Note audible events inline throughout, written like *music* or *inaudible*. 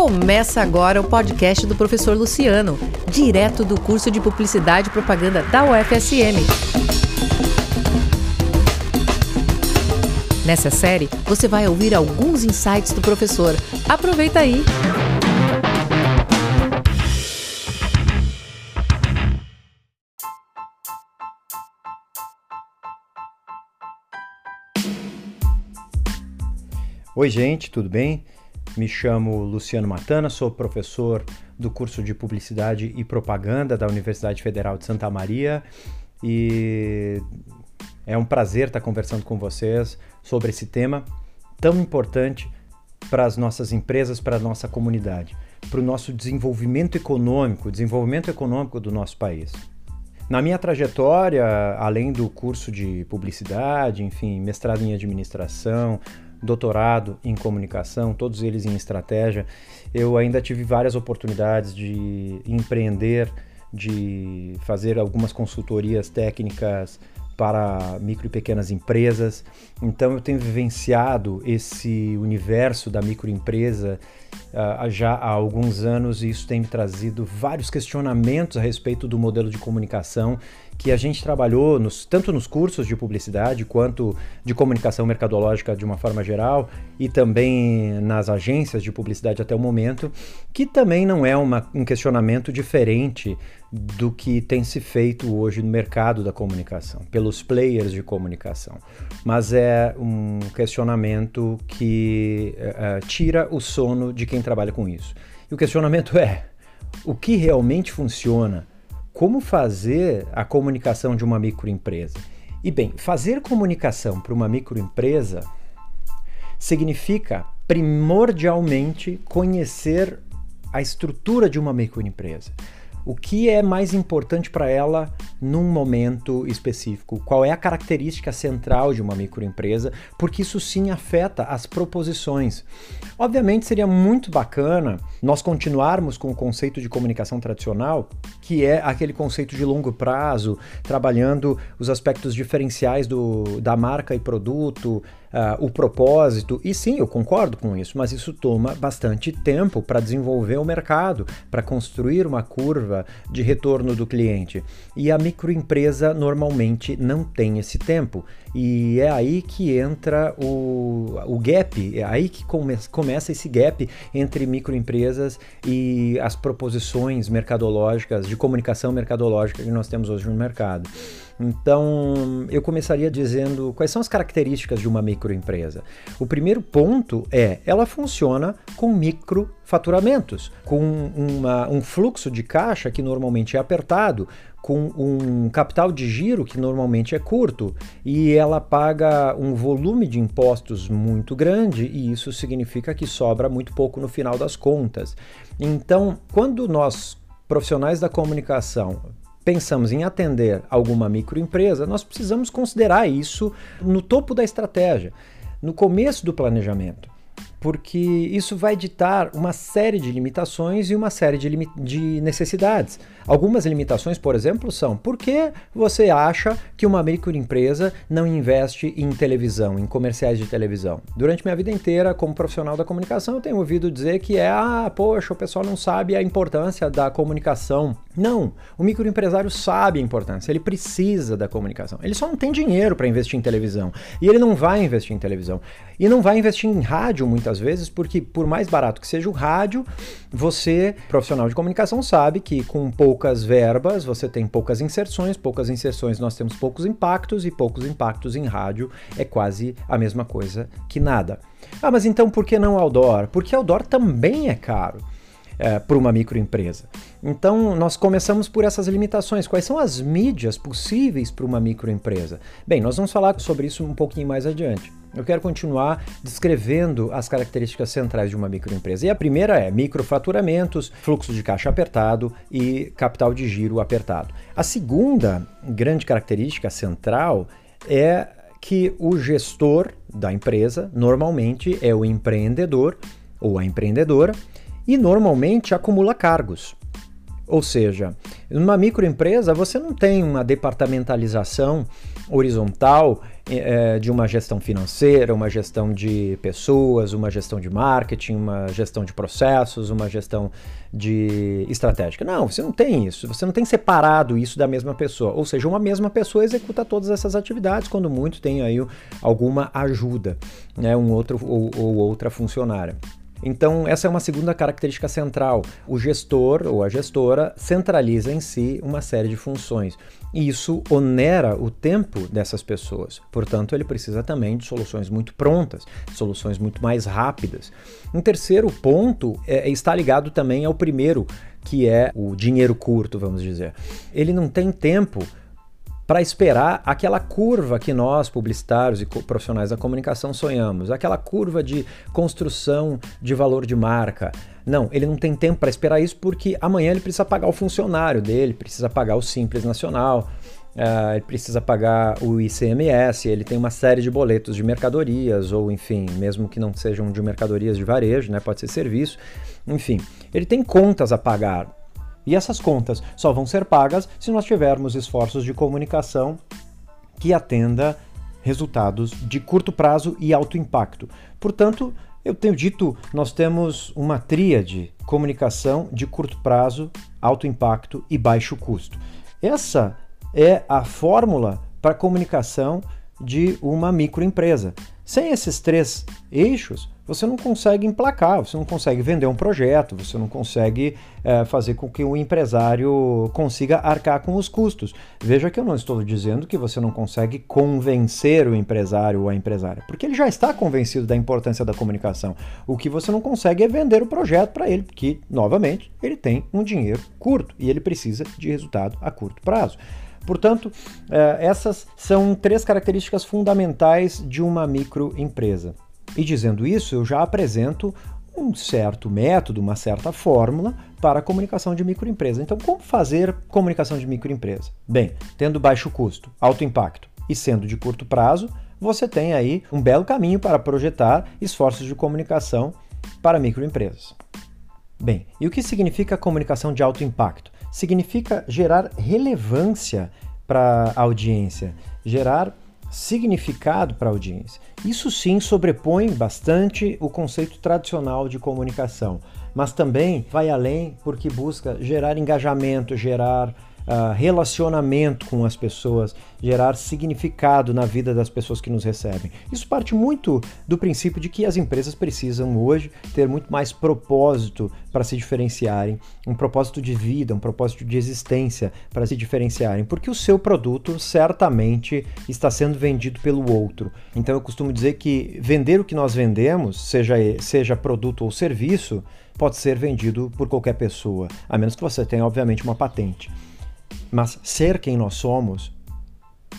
Começa agora o podcast do professor Luciano, direto do curso de Publicidade e Propaganda da UFSM. Nessa série, você vai ouvir alguns insights do professor. Aproveita aí! Oi, gente, tudo bem? Me chamo Luciano Matana, sou professor do curso de Publicidade e Propaganda da Universidade Federal de Santa Maria e é um prazer estar conversando com vocês sobre esse tema tão importante para as nossas empresas, para a nossa comunidade, para o nosso desenvolvimento econômico, desenvolvimento econômico do nosso país. Na minha trajetória, além do curso de publicidade, enfim, mestrado em administração, doutorado em comunicação, todos eles em estratégia, eu ainda tive várias oportunidades de empreender, de fazer algumas consultorias técnicas para micro e pequenas empresas. Então eu tenho vivenciado esse universo da microempresa uh, já há alguns anos e isso tem me trazido vários questionamentos a respeito do modelo de comunicação que a gente trabalhou nos, tanto nos cursos de publicidade quanto de comunicação mercadológica de uma forma geral e também nas agências de publicidade até o momento, que também não é uma, um questionamento diferente do que tem se feito hoje no mercado da comunicação, pelos players de comunicação. Mas é um questionamento que uh, tira o sono de quem trabalha com isso. E o questionamento é: o que realmente funciona? Como fazer a comunicação de uma microempresa? E bem, fazer comunicação para uma microempresa significa primordialmente conhecer a estrutura de uma microempresa o que é mais importante para ela num momento específico, qual é a característica central de uma microempresa, porque isso sim afeta as proposições. Obviamente seria muito bacana nós continuarmos com o conceito de comunicação tradicional, que é aquele conceito de longo prazo, trabalhando os aspectos diferenciais do, da marca e produto, uh, o propósito. E sim, eu concordo com isso, mas isso toma bastante tempo para desenvolver o mercado, para construir uma curva de retorno do cliente. E a microempresa normalmente não tem esse tempo. E é aí que entra o, o gap, é aí que come, começa esse gap entre microempresas e as proposições mercadológicas, de comunicação mercadológica que nós temos hoje no mercado. Então, eu começaria dizendo quais são as características de uma microempresa. O primeiro ponto é, ela funciona com microfaturamentos, com uma, um fluxo de caixa que normalmente é apertado, com um capital de giro que normalmente é curto e ela paga um volume de impostos muito grande e isso significa que sobra muito pouco no final das contas. Então, quando nós profissionais da comunicação pensamos em atender alguma microempresa, nós precisamos considerar isso no topo da estratégia, no começo do planejamento porque isso vai ditar uma série de limitações e uma série de, de, necessidades. Algumas limitações, por exemplo, são por que você acha que uma microempresa não investe em televisão, em comerciais de televisão? Durante minha vida inteira, como profissional da comunicação, eu tenho ouvido dizer que é, ah, poxa, o pessoal não sabe a importância da comunicação. Não, o microempresário sabe a importância, ele precisa da comunicação. Ele só não tem dinheiro para investir em televisão. E ele não vai investir em televisão. E não vai investir em rádio muitas vezes, porque por mais barato que seja o rádio, você, profissional de comunicação, sabe que com poucas verbas você tem poucas inserções, poucas inserções nós temos poucos impactos e poucos impactos em rádio é quase a mesma coisa que nada. Ah, mas então por que não outdoor? Porque outdoor também é caro é, para uma microempresa. Então, nós começamos por essas limitações. Quais são as mídias possíveis para uma microempresa? Bem, nós vamos falar sobre isso um pouquinho mais adiante. Eu quero continuar descrevendo as características centrais de uma microempresa. E a primeira é microfaturamentos, fluxo de caixa apertado e capital de giro apertado. A segunda grande característica central é que o gestor da empresa normalmente é o empreendedor ou a empreendedora e normalmente acumula cargos. Ou seja, numa microempresa você não tem uma departamentalização horizontal é, de uma gestão financeira, uma gestão de pessoas, uma gestão de marketing, uma gestão de processos, uma gestão de estratégica. Não, você não tem isso. Você não tem separado isso da mesma pessoa. Ou seja, uma mesma pessoa executa todas essas atividades, quando muito tem aí alguma ajuda, né, um outro ou, ou outra funcionária. Então, essa é uma segunda característica central. O gestor ou a gestora centraliza em si uma série de funções. E isso onera o tempo dessas pessoas. Portanto, ele precisa também de soluções muito prontas, soluções muito mais rápidas. Um terceiro ponto é, está ligado também ao primeiro, que é o dinheiro curto, vamos dizer. Ele não tem tempo para esperar aquela curva que nós, publicitários e profissionais da comunicação, sonhamos, aquela curva de construção de valor de marca. Não, ele não tem tempo para esperar isso porque amanhã ele precisa pagar o funcionário dele, precisa pagar o Simples Nacional, uh, ele precisa pagar o ICMS, ele tem uma série de boletos de mercadorias, ou enfim, mesmo que não sejam de mercadorias de varejo, né, pode ser serviço, enfim, ele tem contas a pagar. E essas contas só vão ser pagas se nós tivermos esforços de comunicação que atenda resultados de curto prazo e alto impacto. Portanto, eu tenho dito, nós temos uma tríade: comunicação de curto prazo, alto impacto e baixo custo. Essa é a fórmula para comunicação de uma microempresa. Sem esses três eixos, você não consegue emplacar, você não consegue vender um projeto, você não consegue é, fazer com que o empresário consiga arcar com os custos. Veja que eu não estou dizendo que você não consegue convencer o empresário ou a empresária, porque ele já está convencido da importância da comunicação. O que você não consegue é vender o projeto para ele, porque, novamente, ele tem um dinheiro curto e ele precisa de resultado a curto prazo. Portanto, é, essas são três características fundamentais de uma microempresa. E dizendo isso, eu já apresento um certo método, uma certa fórmula para a comunicação de microempresa. Então, como fazer comunicação de microempresa? Bem, tendo baixo custo, alto impacto e sendo de curto prazo, você tem aí um belo caminho para projetar esforços de comunicação para microempresas. Bem, e o que significa comunicação de alto impacto? Significa gerar relevância para a audiência, gerar significado para a audiência. Isso sim sobrepõe bastante o conceito tradicional de comunicação, mas também vai além porque busca gerar engajamento, gerar uh, relacionamento com as pessoas, gerar significado na vida das pessoas que nos recebem. Isso parte muito do princípio de que as empresas precisam hoje ter muito mais propósito para se diferenciarem, um propósito de vida, um propósito de existência para se diferenciarem, porque o seu produto certamente está sendo vendido pelo outro. Então eu costumo dizer que vender o que nós vendemos, seja, seja produto ou serviço, pode ser vendido por qualquer pessoa, a menos que você tenha, obviamente, uma patente. Mas ser quem nós somos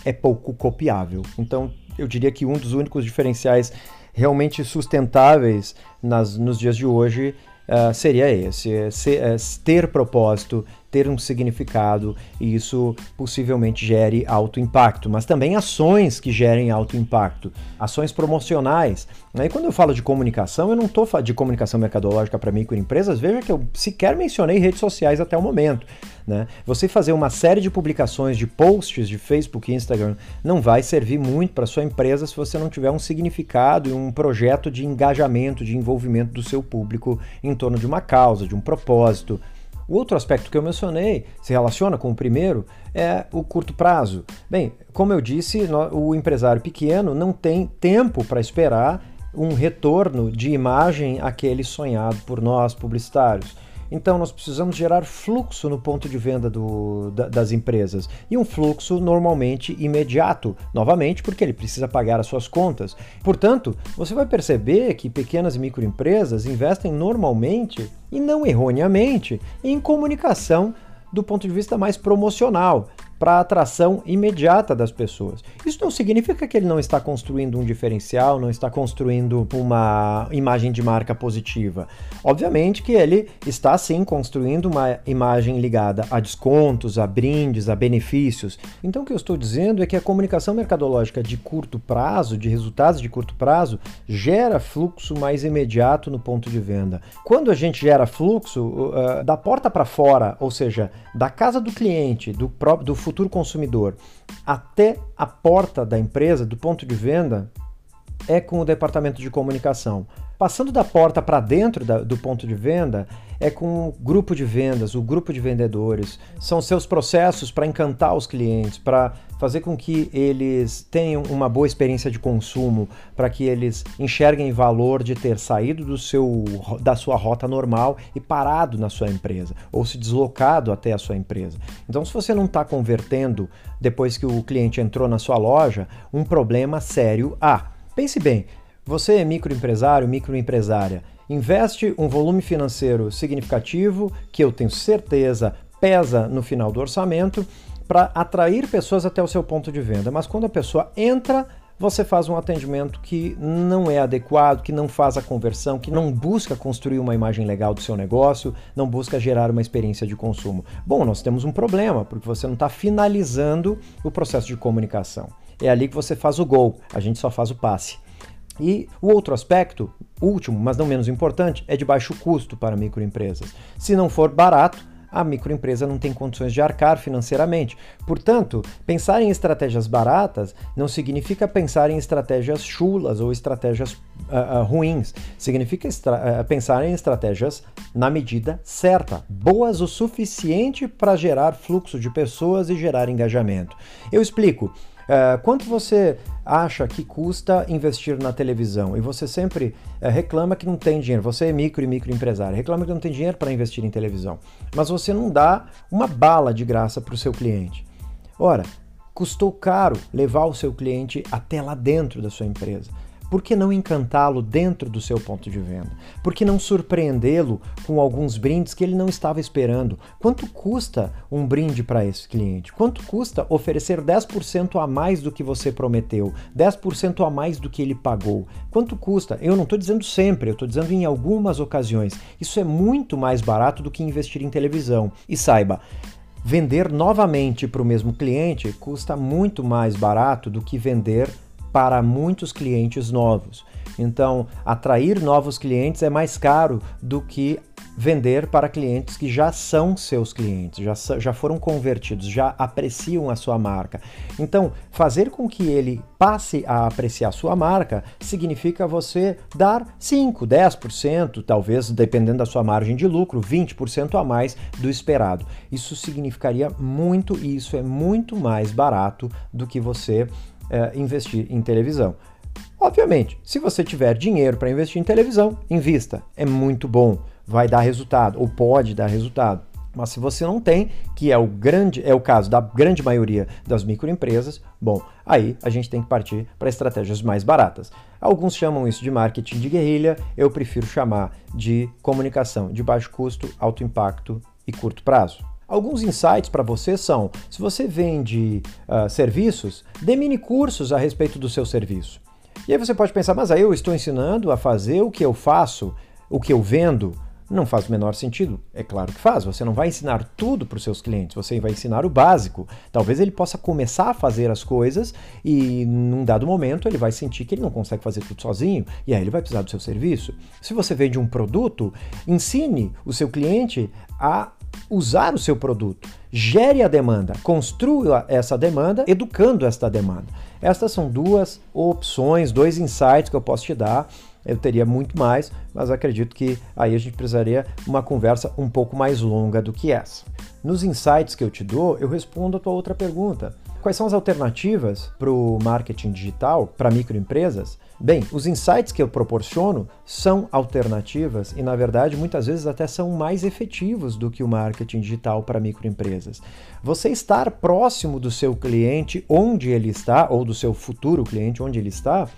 é pouco copiável. Então, eu diria que um dos únicos diferenciais realmente sustentáveis nas, nos dias de hoje uh, seria esse: é ser, é ter propósito, ter um significado e isso possivelmente gere alto impacto, mas também ações que gerem alto impacto, ações promocionais. E quando eu falo de comunicação, eu não estou de comunicação mercadológica para microempresas, veja que eu sequer mencionei redes sociais até o momento. Né? Você fazer uma série de publicações, de posts de Facebook e Instagram, não vai servir muito para sua empresa se você não tiver um significado e um projeto de engajamento, de envolvimento do seu público em torno de uma causa, de um propósito. O outro aspecto que eu mencionei se relaciona com o primeiro é o curto prazo. Bem, como eu disse, o empresário pequeno não tem tempo para esperar um retorno de imagem aquele sonhado por nós publicitários. Então nós precisamos gerar fluxo no ponto de venda do, da, das empresas. E um fluxo normalmente imediato, novamente porque ele precisa pagar as suas contas. Portanto, você vai perceber que pequenas e microempresas investem normalmente e não erroneamente em comunicação do ponto de vista mais promocional para a atração imediata das pessoas. Isso não significa que ele não está construindo um diferencial, não está construindo uma imagem de marca positiva. Obviamente que ele está sim construindo uma imagem ligada a descontos, a brindes, a benefícios. Então o que eu estou dizendo é que a comunicação mercadológica de curto prazo, de resultados de curto prazo, gera fluxo mais imediato no ponto de venda. Quando a gente gera fluxo uh, da porta para fora, ou seja, da casa do cliente, do, do futuro consumidor até a porta da empresa, do ponto de venda, é com o departamento de comunicação. Passando da porta para dentro da, do ponto de venda, é com o grupo de vendas, o grupo de vendedores. São seus processos para encantar os clientes, para fazer com que eles tenham uma boa experiência de consumo, para que eles enxerguem valor de ter saído do seu, da sua rota normal e parado na sua empresa, ou se deslocado até a sua empresa. Então, se você não está convertendo depois que o cliente entrou na sua loja, um problema sério há. Pense bem, você é microempresário, microempresária, investe um volume financeiro significativo, que eu tenho certeza pesa no final do orçamento, para atrair pessoas até o seu ponto de venda. Mas quando a pessoa entra, você faz um atendimento que não é adequado, que não faz a conversão, que não busca construir uma imagem legal do seu negócio, não busca gerar uma experiência de consumo. Bom, nós temos um problema, porque você não está finalizando o processo de comunicação é ali que você faz o gol, a gente só faz o passe. E o outro aspecto, último, mas não menos importante, é de baixo custo para microempresas. Se não for barato, a microempresa não tem condições de arcar financeiramente. Portanto, pensar em estratégias baratas não significa pensar em estratégias chulas ou estratégias uh, uh, ruins. Significa uh, pensar em estratégias na medida certa, boas o suficiente para gerar fluxo de pessoas e gerar engajamento. Eu explico. Uh, quanto você acha que custa investir na televisão e você sempre uh, reclama que não tem dinheiro, você é micro e microempresário, reclama que não tem dinheiro para investir em televisão, mas você não dá uma bala de graça para o seu cliente. Ora, custou caro levar o seu cliente até lá dentro da sua empresa. Por que não encantá-lo dentro do seu ponto de venda? Por que não surpreendê-lo com alguns brindes que ele não estava esperando? Quanto custa um brinde para esse cliente? Quanto custa oferecer 10% a mais do que você prometeu? 10% a mais do que ele pagou? Quanto custa? Eu não estou dizendo sempre, eu estou dizendo em algumas ocasiões. Isso é muito mais barato do que investir em televisão. E saiba, vender novamente para o mesmo cliente custa muito mais barato do que vender para muitos clientes novos. Então, atrair novos clientes é mais caro do que vender para clientes que já são seus clientes, já, já foram convertidos, já apreciam a sua marca. Então, fazer com que ele passe a apreciar sua marca significa você dar 5, 10%, talvez, dependendo da sua margem de lucro, 20% a mais do esperado. Isso significaria muito e isso é muito mais barato do que você é, investir em televisão. Obviamente, se você tiver dinheiro para investir em televisão, invista. É muito bom, vai dar resultado ou pode dar resultado. Mas se você não tem, que é o grande é o caso da grande maioria das microempresas, bom, aí a gente tem que partir para estratégias mais baratas. Alguns chamam isso de marketing de guerrilha, eu prefiro chamar de comunicação de baixo custo, alto impacto e curto prazo. Alguns insights para você são: se você vende uh, serviços, dê mini cursos a respeito do seu serviço. E aí você pode pensar, mas aí eu estou ensinando a fazer o que eu faço, o que eu vendo. Não faz o menor sentido? É claro que faz. Você não vai ensinar tudo para os seus clientes, você vai ensinar o básico. Talvez ele possa começar a fazer as coisas e, num dado momento, ele vai sentir que ele não consegue fazer tudo sozinho e aí ele vai precisar do seu serviço. Se você vende um produto, ensine o seu cliente a usar o seu produto. Gere a demanda, construa essa demanda, educando esta demanda. Estas são duas opções, dois insights que eu posso te dar. Eu teria muito mais, mas acredito que aí a gente precisaria uma conversa um pouco mais longa do que essa. Nos insights que eu te dou, eu respondo a tua outra pergunta. Quais são as alternativas para o marketing digital para microempresas? Bem, os insights que eu proporciono são alternativas e, na verdade, muitas vezes até são mais efetivos do que o marketing digital para microempresas. Você estar próximo do seu cliente onde ele está, ou do seu futuro cliente onde ele está,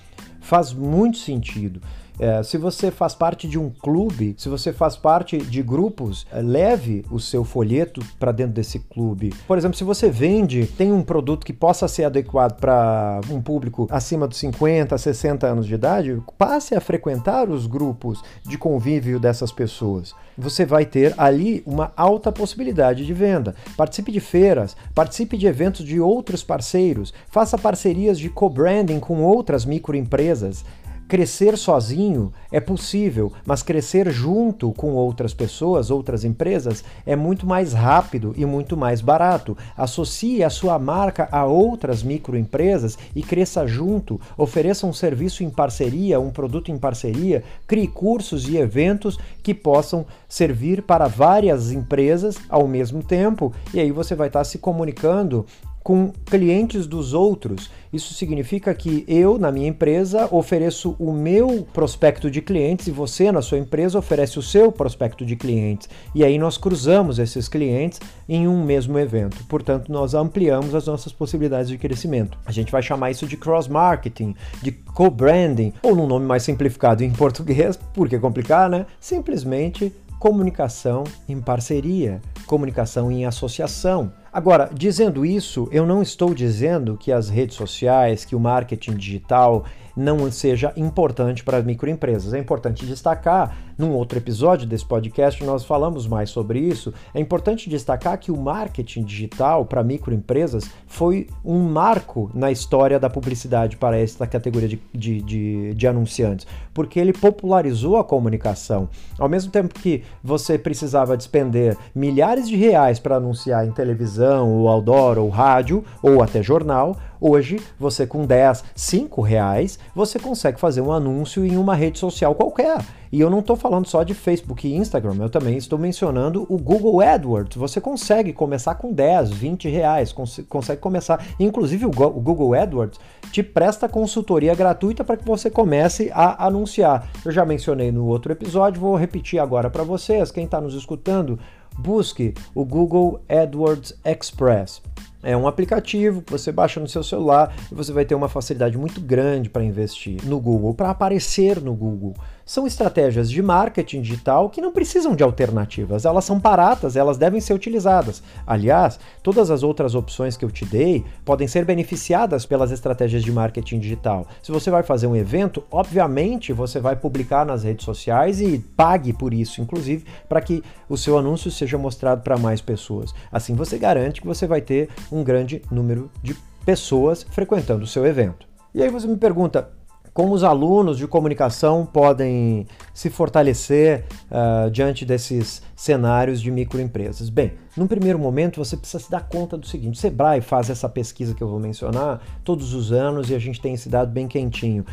faz muito sentido. É, se você faz parte de um clube, se você faz parte de grupos, é, leve o seu folheto para dentro desse clube. Por exemplo, se você vende, tem um produto que possa ser adequado para um público acima dos 50, 60 anos de idade, passe a frequentar os grupos de convívio dessas pessoas. Você vai ter ali uma alta possibilidade de venda. Participe de feiras, participe de eventos de outros parceiros, faça parcerias de co-branding com outras microempresas crescer sozinho é possível, mas crescer junto com outras pessoas, outras empresas, é muito mais rápido e muito mais barato. Associe a sua marca a outras microempresas e cresça junto. Ofereça um serviço em parceria, um produto em parceria, crie cursos e eventos que possam servir para várias empresas ao mesmo tempo, e aí você vai estar se comunicando com clientes dos outros. Isso significa que eu, na minha empresa, ofereço o meu prospecto de clientes e você, na sua empresa, oferece o seu prospecto de clientes. E aí nós cruzamos esses clientes em um mesmo evento. Portanto, nós ampliamos as nossas possibilidades de crescimento. A gente vai chamar isso de cross-marketing, de co-branding, ou num nome mais simplificado em *laughs* português, porque complicar, né? Simplesmente comunicação em parceria, comunicação em associação. Agora, dizendo isso, eu não estou dizendo que as redes sociais, que o marketing digital não seja importante para as microempresas. É importante destacar, num outro episódio desse podcast nós falamos mais sobre isso, é importante destacar que o marketing digital para microempresas foi um marco na história da publicidade para esta categoria de, de, de, de anunciantes, porque ele popularizou a comunicação. Ao mesmo tempo que você precisava despender milhares de reais para anunciar em televisão, ou outdoor, ou rádio, ou até jornal, Hoje, você com 10, 5 reais, você consegue fazer um anúncio em uma rede social qualquer. E eu não estou falando só de Facebook e Instagram, eu também estou mencionando o Google AdWords. Você consegue começar com 10, 20 reais, cons consegue começar. Inclusive, o, o Google AdWords te presta consultoria gratuita para que você comece a anunciar. Eu já mencionei no outro episódio, vou repetir agora para vocês. Quem está nos escutando, busque o Google AdWords Express. É um aplicativo que você baixa no seu celular e você vai ter uma facilidade muito grande para investir no Google, para aparecer no Google são estratégias de marketing digital que não precisam de alternativas, elas são baratas, elas devem ser utilizadas. Aliás, todas as outras opções que eu te dei podem ser beneficiadas pelas estratégias de marketing digital. Se você vai fazer um evento, obviamente você vai publicar nas redes sociais e pague por isso, inclusive, para que o seu anúncio seja mostrado para mais pessoas. Assim você garante que você vai ter um grande número de pessoas frequentando o seu evento. E aí você me pergunta, como os alunos de comunicação podem se fortalecer uh, diante desses cenários de microempresas? Bem, num primeiro momento você precisa se dar conta do seguinte: o Sebrae faz essa pesquisa que eu vou mencionar todos os anos e a gente tem esse dado bem quentinho.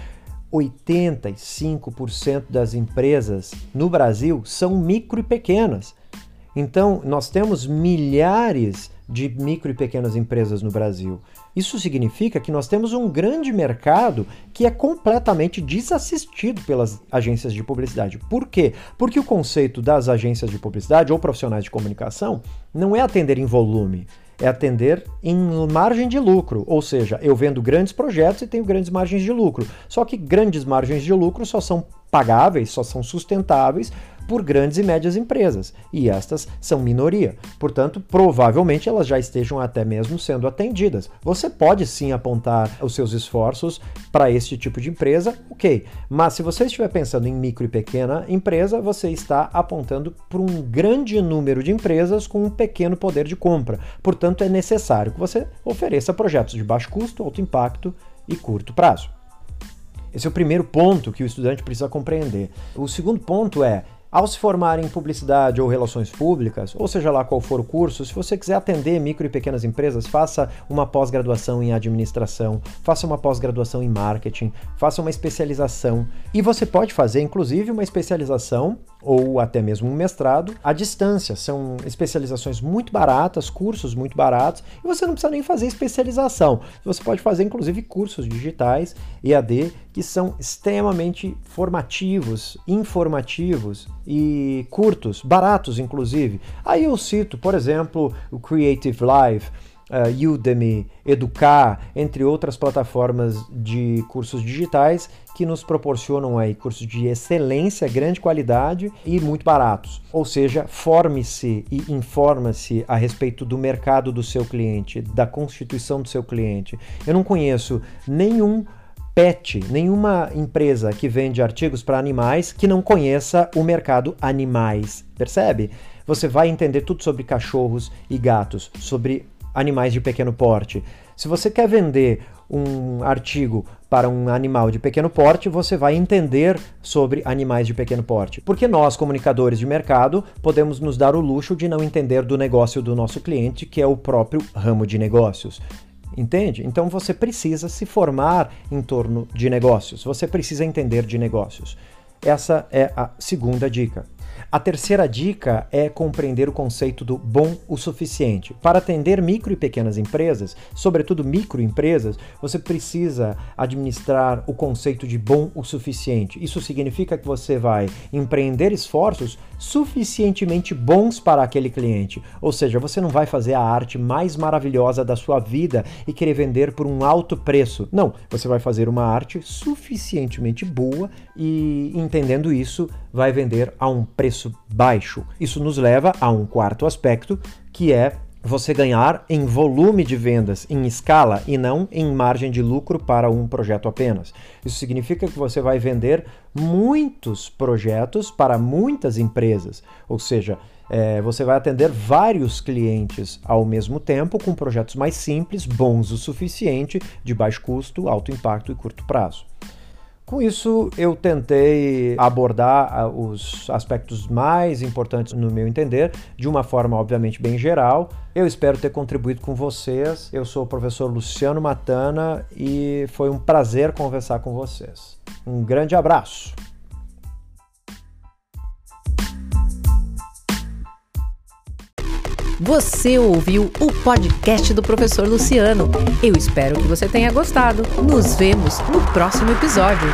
85% das empresas no Brasil são micro e pequenas. Então, nós temos milhares de micro e pequenas empresas no Brasil. Isso significa que nós temos um grande mercado que é completamente desassistido pelas agências de publicidade. Por quê? Porque o conceito das agências de publicidade ou profissionais de comunicação não é atender em volume, é atender em margem de lucro, ou seja, eu vendo grandes projetos e tenho grandes margens de lucro. Só que grandes margens de lucro só são pagáveis, só são sustentáveis por grandes e médias empresas, e estas são minoria. Portanto, provavelmente elas já estejam até mesmo sendo atendidas. Você pode sim apontar os seus esforços para este tipo de empresa, ok, mas se você estiver pensando em micro e pequena empresa, você está apontando para um grande número de empresas com um pequeno poder de compra. Portanto, é necessário que você ofereça projetos de baixo custo, alto impacto e curto prazo. Esse é o primeiro ponto que o estudante precisa compreender. O segundo ponto é ao se formar em publicidade ou relações públicas, ou seja lá qual for o curso, se você quiser atender micro e pequenas empresas, faça uma pós-graduação em administração, faça uma pós-graduação em marketing, faça uma especialização. E você pode fazer, inclusive, uma especialização ou até mesmo um mestrado à distância. São especializações muito baratas, cursos muito baratos, e você não precisa nem fazer especialização. Você pode fazer, inclusive, cursos digitais, EAD, que são extremamente formativos, informativos e curtos, baratos inclusive. Aí eu cito, por exemplo, o Creative Live, uh, Udemy, Educar, entre outras plataformas de cursos digitais que nos proporcionam aí cursos de excelência, grande qualidade e muito baratos. Ou seja, forme-se e informa-se a respeito do mercado do seu cliente, da constituição do seu cliente. Eu não conheço nenhum pet, nenhuma empresa que vende artigos para animais que não conheça o mercado animais, percebe? Você vai entender tudo sobre cachorros e gatos, sobre animais de pequeno porte. Se você quer vender um artigo para um animal de pequeno porte, você vai entender sobre animais de pequeno porte. Porque nós, comunicadores de mercado, podemos nos dar o luxo de não entender do negócio do nosso cliente, que é o próprio ramo de negócios. Entende? Então você precisa se formar em torno de negócios, você precisa entender de negócios. Essa é a segunda dica. A terceira dica é compreender o conceito do bom o suficiente. Para atender micro e pequenas empresas, sobretudo microempresas, você precisa administrar o conceito de bom o suficiente. Isso significa que você vai empreender esforços suficientemente bons para aquele cliente. Ou seja, você não vai fazer a arte mais maravilhosa da sua vida e querer vender por um alto preço. Não, você vai fazer uma arte suficientemente boa e entendendo isso, vai vender a um preço baixo. Isso nos leva a um quarto aspecto, que é você ganhar em volume de vendas, em escala e não em margem de lucro para um projeto apenas. Isso significa que você vai vender muitos projetos para muitas empresas, ou seja, é, você vai atender vários clientes ao mesmo tempo com projetos mais simples, bons o suficiente, de baixo custo, alto impacto e curto prazo. Com isso, eu tentei abordar ah, os aspectos mais importantes, no meu entender, de uma forma, obviamente, bem geral. Eu espero ter contribuído com vocês. Eu sou o professor Luciano Matana e foi um prazer conversar com vocês. Um grande abraço! Você ouviu o podcast do professor Luciano. Eu espero que você tenha gostado. Nos vemos no próximo episódio.